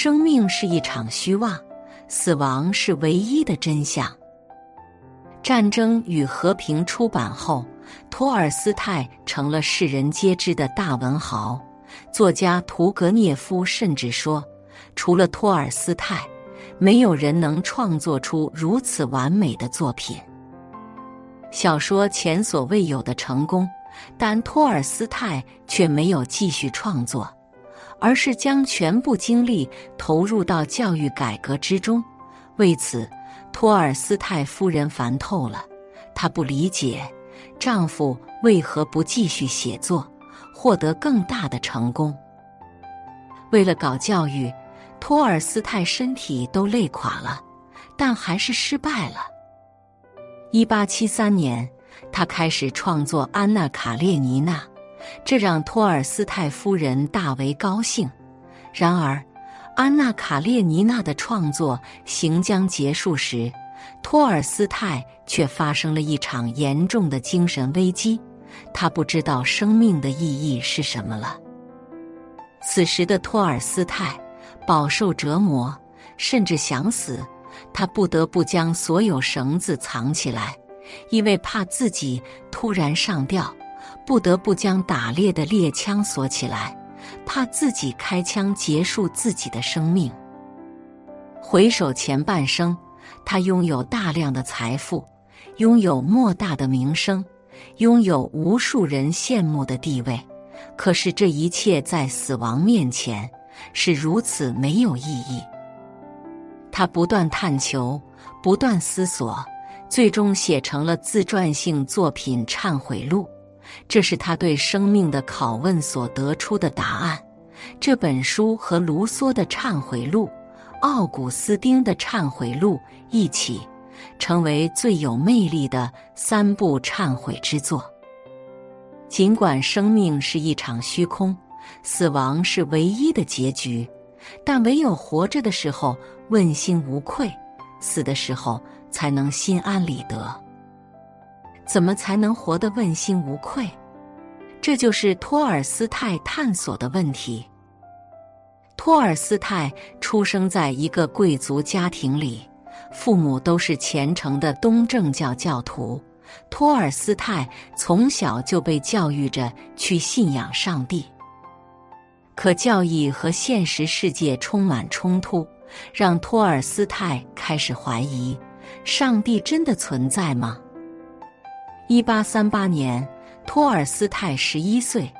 生命是一场虚妄，死亡是唯一的真相。《战争与和平》出版后，托尔斯泰成了世人皆知的大文豪。作家屠格涅夫甚至说：“除了托尔斯泰，没有人能创作出如此完美的作品。”小说前所未有的成功，但托尔斯泰却没有继续创作。而是将全部精力投入到教育改革之中。为此，托尔斯泰夫人烦透了。她不理解丈夫为何不继续写作，获得更大的成功。为了搞教育，托尔斯泰身体都累垮了，但还是失败了。一八七三年，他开始创作《安娜·卡列尼娜》。这让托尔斯泰夫人大为高兴。然而，《安娜·卡列尼娜》的创作行将结束时，托尔斯泰却发生了一场严重的精神危机。他不知道生命的意义是什么了。此时的托尔斯泰饱受折磨，甚至想死。他不得不将所有绳子藏起来，因为怕自己突然上吊。不得不将打猎的猎枪锁起来，怕自己开枪结束自己的生命。回首前半生，他拥有大量的财富，拥有莫大的名声，拥有无数人羡慕的地位。可是这一切在死亡面前是如此没有意义。他不断探求，不断思索，最终写成了自传性作品《忏悔录》。这是他对生命的拷问所得出的答案。这本书和卢梭的《忏悔录》、奥古斯丁的《忏悔录》一起，成为最有魅力的三部忏悔之作。尽管生命是一场虚空，死亡是唯一的结局，但唯有活着的时候问心无愧，死的时候才能心安理得。怎么才能活得问心无愧？这就是托尔斯泰探索的问题。托尔斯泰出生在一个贵族家庭里，父母都是虔诚的东正教教徒。托尔斯泰从小就被教育着去信仰上帝。可教义和现实世界充满冲突，让托尔斯泰开始怀疑：上帝真的存在吗？一八三八年，托尔斯泰十一岁，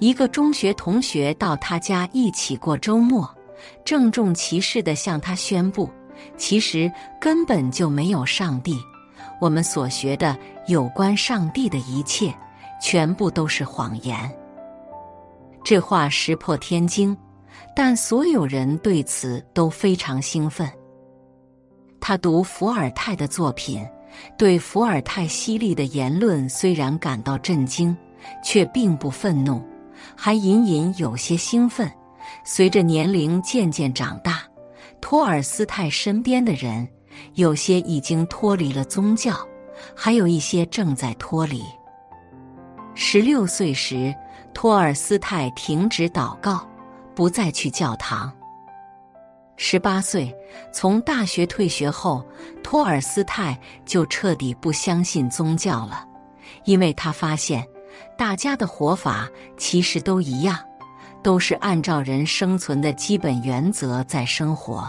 一个中学同学到他家一起过周末，郑重其事地向他宣布：“其实根本就没有上帝，我们所学的有关上帝的一切，全部都是谎言。”这话石破天惊，但所有人对此都非常兴奋。他读伏尔泰的作品。对伏尔泰犀利的言论虽然感到震惊，却并不愤怒，还隐隐有些兴奋。随着年龄渐渐长大，托尔斯泰身边的人有些已经脱离了宗教，还有一些正在脱离。十六岁时，托尔斯泰停止祷告，不再去教堂。十八岁，从大学退学后，托尔斯泰就彻底不相信宗教了，因为他发现大家的活法其实都一样，都是按照人生存的基本原则在生活，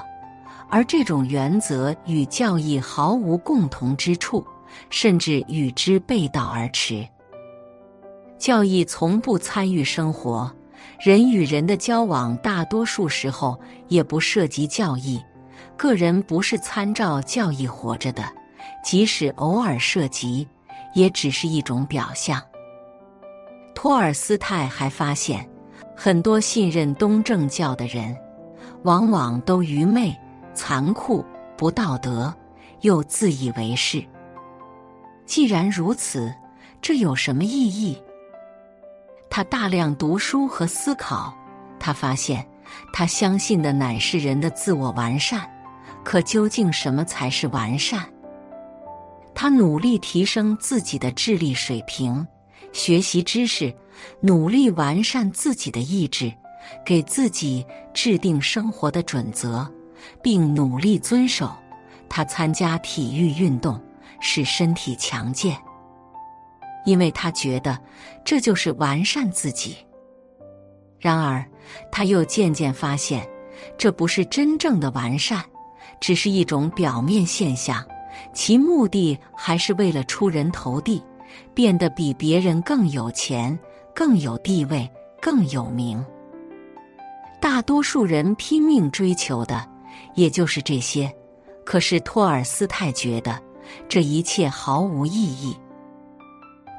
而这种原则与教义毫无共同之处，甚至与之背道而驰。教义从不参与生活。人与人的交往，大多数时候也不涉及教义，个人不是参照教义活着的，即使偶尔涉及，也只是一种表象。托尔斯泰还发现，很多信任东正教的人，往往都愚昧、残酷、不道德，又自以为是。既然如此，这有什么意义？他大量读书和思考，他发现，他相信的乃是人的自我完善。可究竟什么才是完善？他努力提升自己的智力水平，学习知识，努力完善自己的意志，给自己制定生活的准则，并努力遵守。他参加体育运动，使身体强健，因为他觉得这就是完善自己。然而，他又渐渐发现，这不是真正的完善，只是一种表面现象，其目的还是为了出人头地，变得比别人更有钱、更有地位、更有名。大多数人拼命追求的，也就是这些。可是托尔斯泰觉得这一切毫无意义。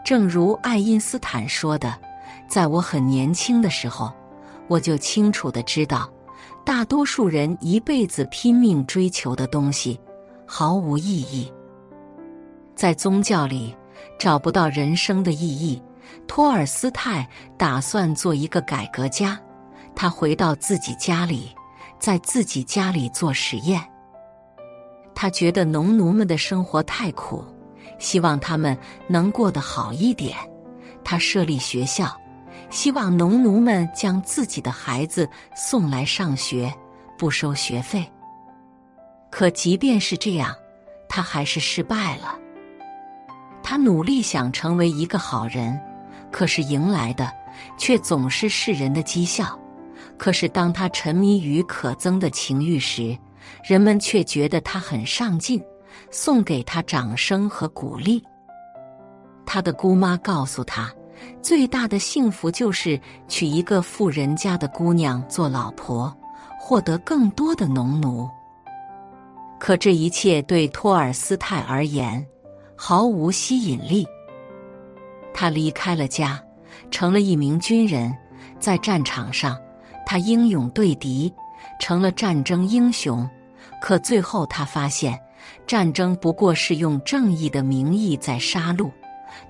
正如爱因斯坦说的：“在我很年轻的时候，我就清楚的知道，大多数人一辈子拼命追求的东西毫无意义。在宗教里找不到人生的意义。”托尔斯泰打算做一个改革家，他回到自己家里，在自己家里做实验。他觉得农奴们的生活太苦，希望他们能过得好一点。他设立学校，希望农奴们将自己的孩子送来上学，不收学费。可即便是这样，他还是失败了。他努力想成为一个好人，可是迎来的却总是世人的讥笑。可是当他沉迷于可憎的情欲时，人们却觉得他很上进，送给他掌声和鼓励。他的姑妈告诉他，最大的幸福就是娶一个富人家的姑娘做老婆，获得更多的农奴。可这一切对托尔斯泰而言毫无吸引力。他离开了家，成了一名军人，在战场上，他英勇对敌，成了战争英雄。可最后，他发现，战争不过是用正义的名义在杀戮。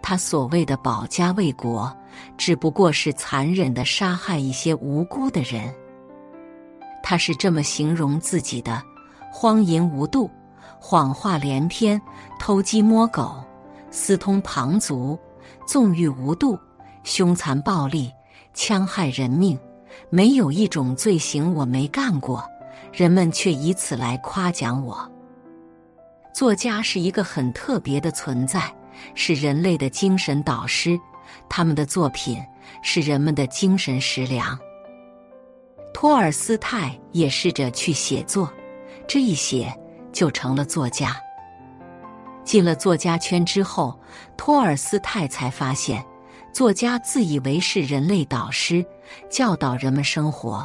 他所谓的保家卫国，只不过是残忍的杀害一些无辜的人。他是这么形容自己的：荒淫无度，谎话连篇，偷鸡摸狗，私通旁族，纵欲无度，凶残暴力，戕害人命。没有一种罪行我没干过。人们却以此来夸奖我。作家是一个很特别的存在，是人类的精神导师，他们的作品是人们的精神食粮。托尔斯泰也试着去写作，这一写就成了作家。进了作家圈之后，托尔斯泰才发现，作家自以为是人类导师，教导人们生活，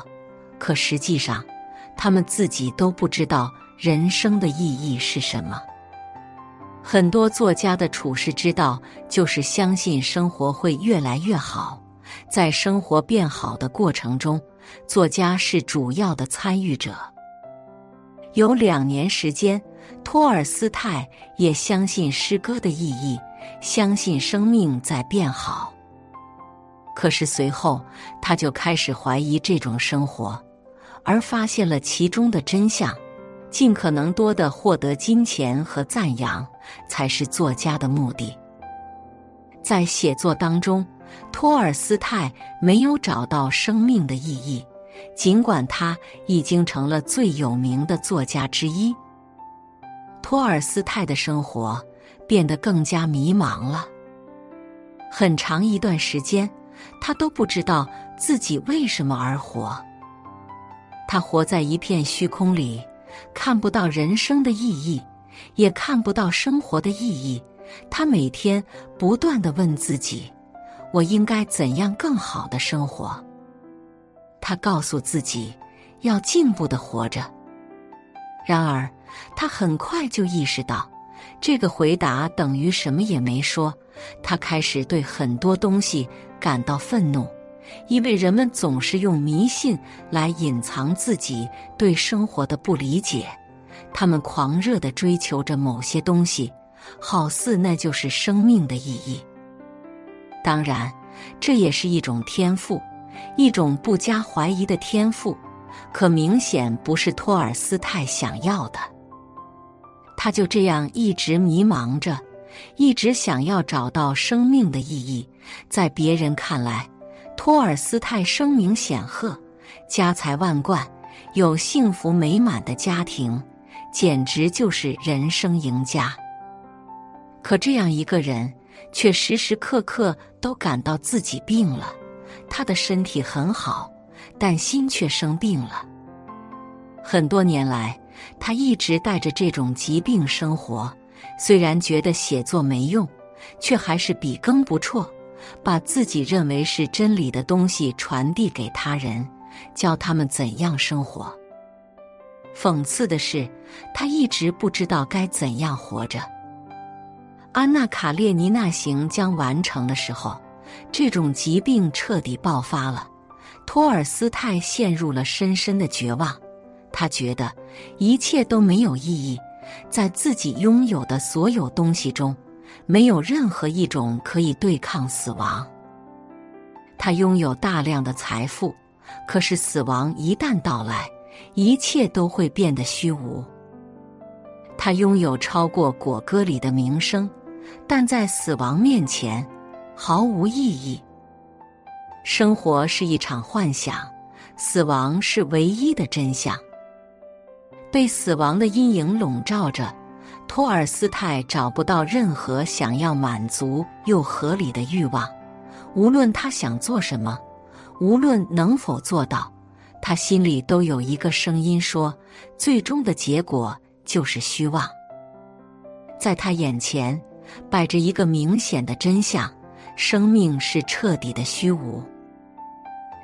可实际上。他们自己都不知道人生的意义是什么。很多作家的处世之道就是相信生活会越来越好，在生活变好的过程中，作家是主要的参与者。有两年时间，托尔斯泰也相信诗歌的意义，相信生命在变好。可是随后，他就开始怀疑这种生活。而发现了其中的真相，尽可能多的获得金钱和赞扬，才是作家的目的。在写作当中，托尔斯泰没有找到生命的意义，尽管他已经成了最有名的作家之一。托尔斯泰的生活变得更加迷茫了，很长一段时间，他都不知道自己为什么而活。他活在一片虚空里，看不到人生的意义，也看不到生活的意义。他每天不断的问自己：“我应该怎样更好的生活？”他告诉自己要进步的活着。然而，他很快就意识到，这个回答等于什么也没说。他开始对很多东西感到愤怒。因为人们总是用迷信来隐藏自己对生活的不理解，他们狂热的追求着某些东西，好似那就是生命的意义。当然，这也是一种天赋，一种不加怀疑的天赋，可明显不是托尔斯泰想要的。他就这样一直迷茫着，一直想要找到生命的意义，在别人看来。托尔斯泰声名显赫，家财万贯，有幸福美满的家庭，简直就是人生赢家。可这样一个人，却时时刻刻都感到自己病了。他的身体很好，但心却生病了。很多年来，他一直带着这种疾病生活。虽然觉得写作没用，却还是笔耕不辍，把自己认为是真理的东西传递给他人，教他们怎样生活。讽刺的是，他一直不知道该怎样活着。安娜·卡列尼娜行将完成的时候，这种疾病彻底爆发了。托尔斯泰陷入了深深的绝望，他觉得一切都没有意义，在自己拥有的所有东西中，没有任何一种可以对抗死亡。他拥有大量的财富，可是死亡一旦到来，一切都会变得虚无。他拥有超过果戈里的名声。但在死亡面前，毫无意义。生活是一场幻想，死亡是唯一的真相。被死亡的阴影笼罩着，托尔斯泰找不到任何想要满足又合理的欲望。无论他想做什么，无论能否做到，他心里都有一个声音说：最终的结果就是虚妄。在他眼前。摆着一个明显的真相：生命是彻底的虚无。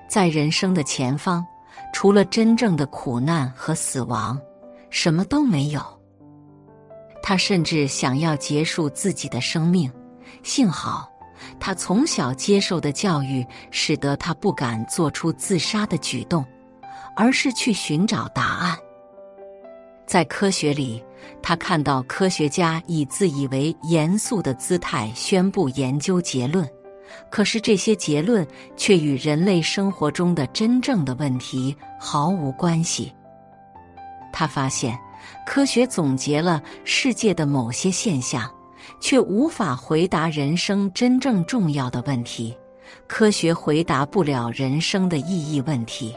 在人生的前方，除了真正的苦难和死亡，什么都没有。他甚至想要结束自己的生命。幸好，他从小接受的教育使得他不敢做出自杀的举动，而是去寻找答案。在科学里。他看到科学家以自以为严肃的姿态宣布研究结论，可是这些结论却与人类生活中的真正的问题毫无关系。他发现，科学总结了世界的某些现象，却无法回答人生真正重要的问题。科学回答不了人生的意义问题。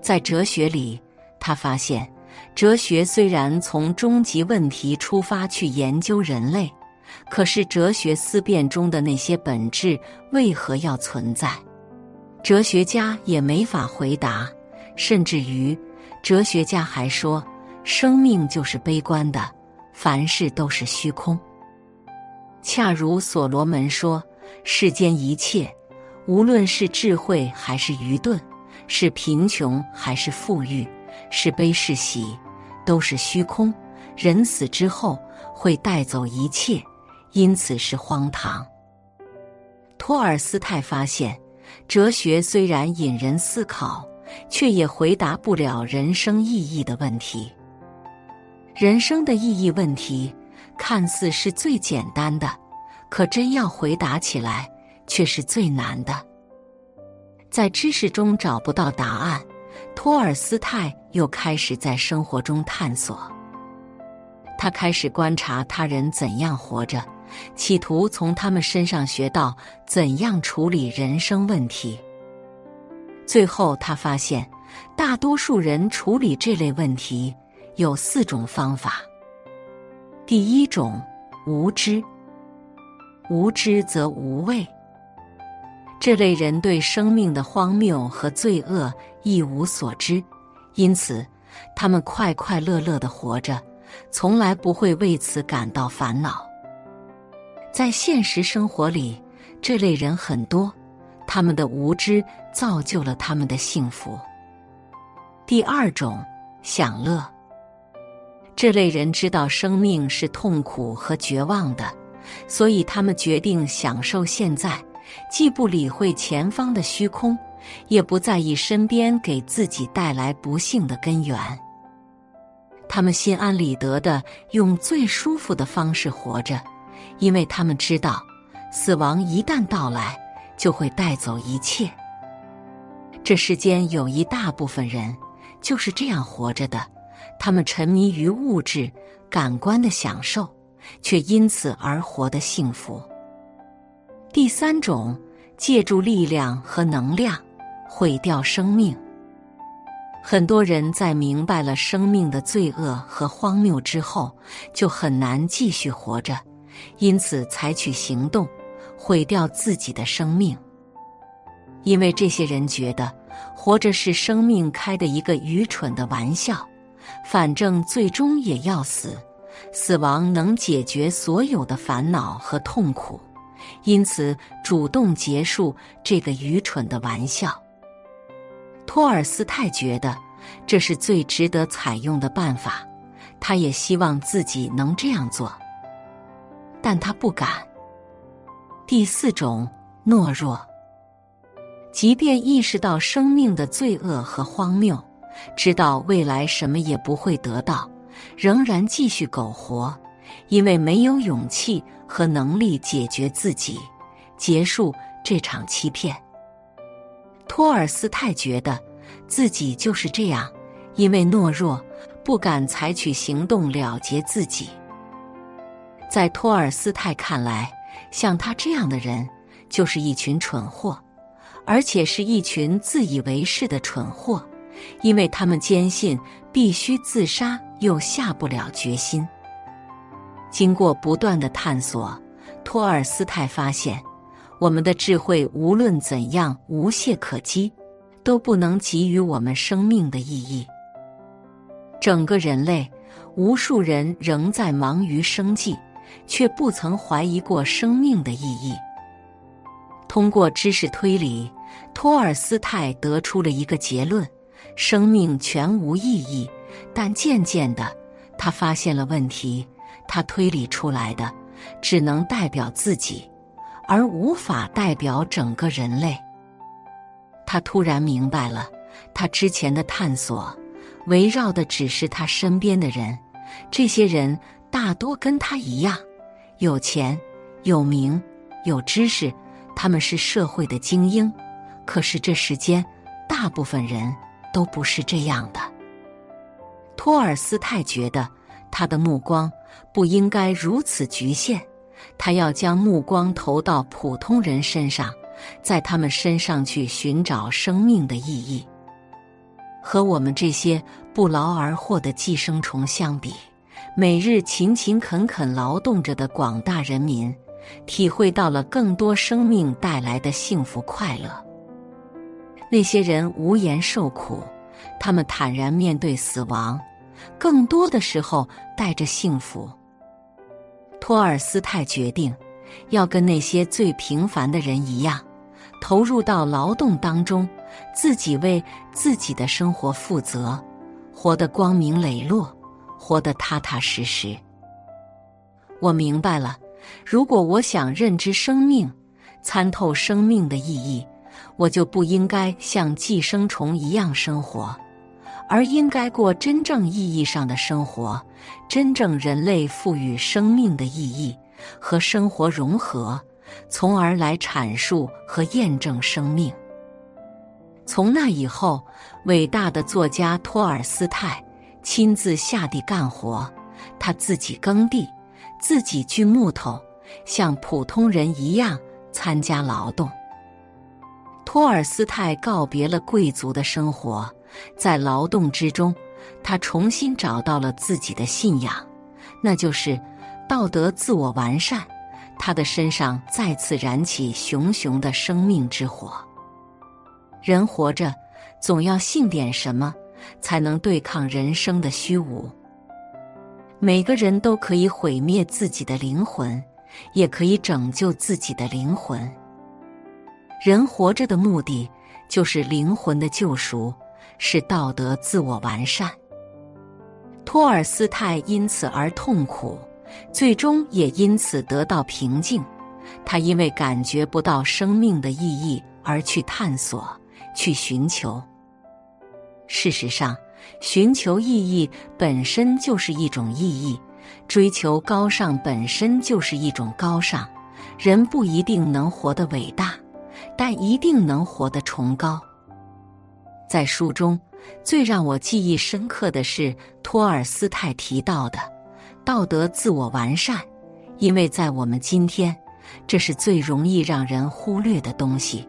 在哲学里，他发现。哲学虽然从终极问题出发去研究人类，可是哲学思辨中的那些本质为何要存在？哲学家也没法回答。甚至于，哲学家还说，生命就是悲观的，凡事都是虚空。恰如所罗门说：“世间一切，无论是智慧还是愚钝，是贫穷还是富裕。”是悲是喜，都是虚空。人死之后会带走一切，因此是荒唐。托尔斯泰发现，哲学虽然引人思考，却也回答不了人生意义的问题。人生的意义问题看似是最简单的，可真要回答起来，却是最难的。在知识中找不到答案。托尔斯泰又开始在生活中探索，他开始观察他人怎样活着，企图从他们身上学到怎样处理人生问题。最后，他发现，大多数人处理这类问题有四种方法。第一种，无知，无知则无畏。这类人对生命的荒谬和罪恶一无所知，因此他们快快乐乐的活着，从来不会为此感到烦恼。在现实生活里，这类人很多，他们的无知造就了他们的幸福。第二种，享乐。这类人知道生命是痛苦和绝望的，所以他们决定享受现在。既不理会前方的虚空，也不在意身边给自己带来不幸的根源。他们心安理得的用最舒服的方式活着，因为他们知道，死亡一旦到来，就会带走一切。这世间有一大部分人就是这样活着的，他们沉迷于物质、感官的享受，却因此而活得幸福。第三种，借助力量和能量，毁掉生命。很多人在明白了生命的罪恶和荒谬之后，就很难继续活着，因此采取行动，毁掉自己的生命。因为这些人觉得活着是生命开的一个愚蠢的玩笑，反正最终也要死，死亡能解决所有的烦恼和痛苦，因此主动结束这个愚蠢的玩笑。托尔斯泰觉得这是最值得采用的办法，他也希望自己能这样做，但他不敢。第四种懦弱，即便意识到生命的罪恶和荒谬，知道未来什么也不会得到，仍然继续苟活，因为没有勇气和能力解决自己，结束这场欺骗。托尔斯泰觉得自己就是这样，因为懦弱，不敢采取行动了结自己。在托尔斯泰看来，像他这样的人就是一群蠢货，而且是一群自以为是的蠢货，因为他们坚信必须自杀，又下不了决心。经过不断的探索，托尔斯泰发现。我们的智慧无论怎样无懈可击，都不能给予我们生命的意义。整个人类，无数人仍在忙于生计，却不曾怀疑过生命的意义。通过知识推理，托尔斯泰得出了一个结论：生命全无意义。但渐渐的，他发现了问题，他推理出来的只能代表自己。而无法代表整个人类。他突然明白了，他之前的探索围绕的只是他身边的人，这些人大多跟他一样，有钱、有名、有知识，他们是社会的精英。可是这世间大部分人都不是这样的。托尔斯泰觉得，他的目光不应该如此局限。他要将目光投到普通人身上，在他们身上去寻找生命的意义。和我们这些不劳而获的寄生虫相比，每日勤勤恳恳劳动着的广大人民，体会到了更多生命带来的幸福快乐。那些人无言受苦，他们坦然面对死亡，更多的时候带着幸福。托尔斯泰决定，要跟那些最平凡的人一样，投入到劳动当中，自己为自己的生活负责，活得光明磊落，活得踏踏实实。我明白了，如果我想认知生命，参透生命的意义，我就不应该像寄生虫一样生活。而应该过真正意义上的生活，真正人类赋予生命的意义和生活融合，从而来阐述和验证生命。从那以后，伟大的作家托尔斯泰亲自下地干活，他自己耕地，自己锯木头，像普通人一样参加劳动。托尔斯泰告别了贵族的生活。在劳动之中，他重新找到了自己的信仰，那就是道德自我完善。他的身上再次燃起熊熊的生命之火。人活着，总要信点什么，才能对抗人生的虚无。每个人都可以毁灭自己的灵魂，也可以拯救自己的灵魂。人活着的目的，就是灵魂的救赎。是道德自我完善。托尔斯泰因此而痛苦，最终也因此得到平静。他因为感觉不到生命的意义而去探索、去寻求。事实上，寻求意义本身就是一种意义，追求高尚本身就是一种高尚。人不一定能活得伟大，但一定能活得崇高。在书中，最让我记忆深刻的是托尔斯泰提到的道德自我完善，因为在我们今天，这是最容易让人忽略的东西。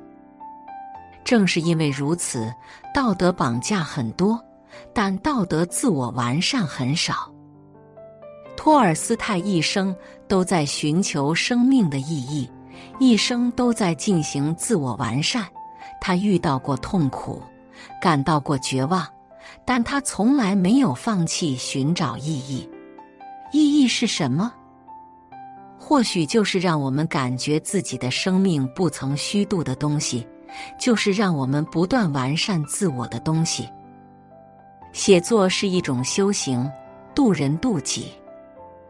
正是因为如此，道德绑架很多，但道德自我完善很少。托尔斯泰一生都在寻求生命的意义，一生都在进行自我完善。他遇到过痛苦，感到过绝望，但他从来没有放弃寻找意义。意义是什么？或许就是让我们感觉自己的生命不曾虚度的东西，就是让我们不断完善自我的东西。写作是一种修行，渡人渡己。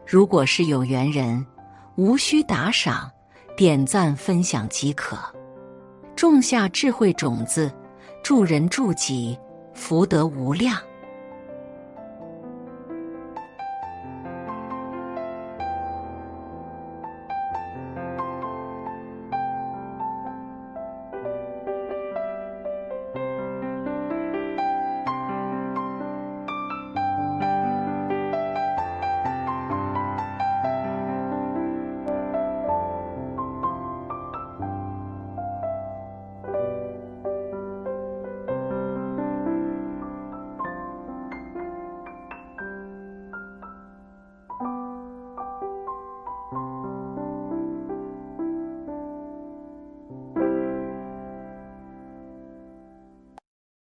如果是有缘人，无需打赏、点赞、分享即可，种下智慧种子，助人助己，福德无量。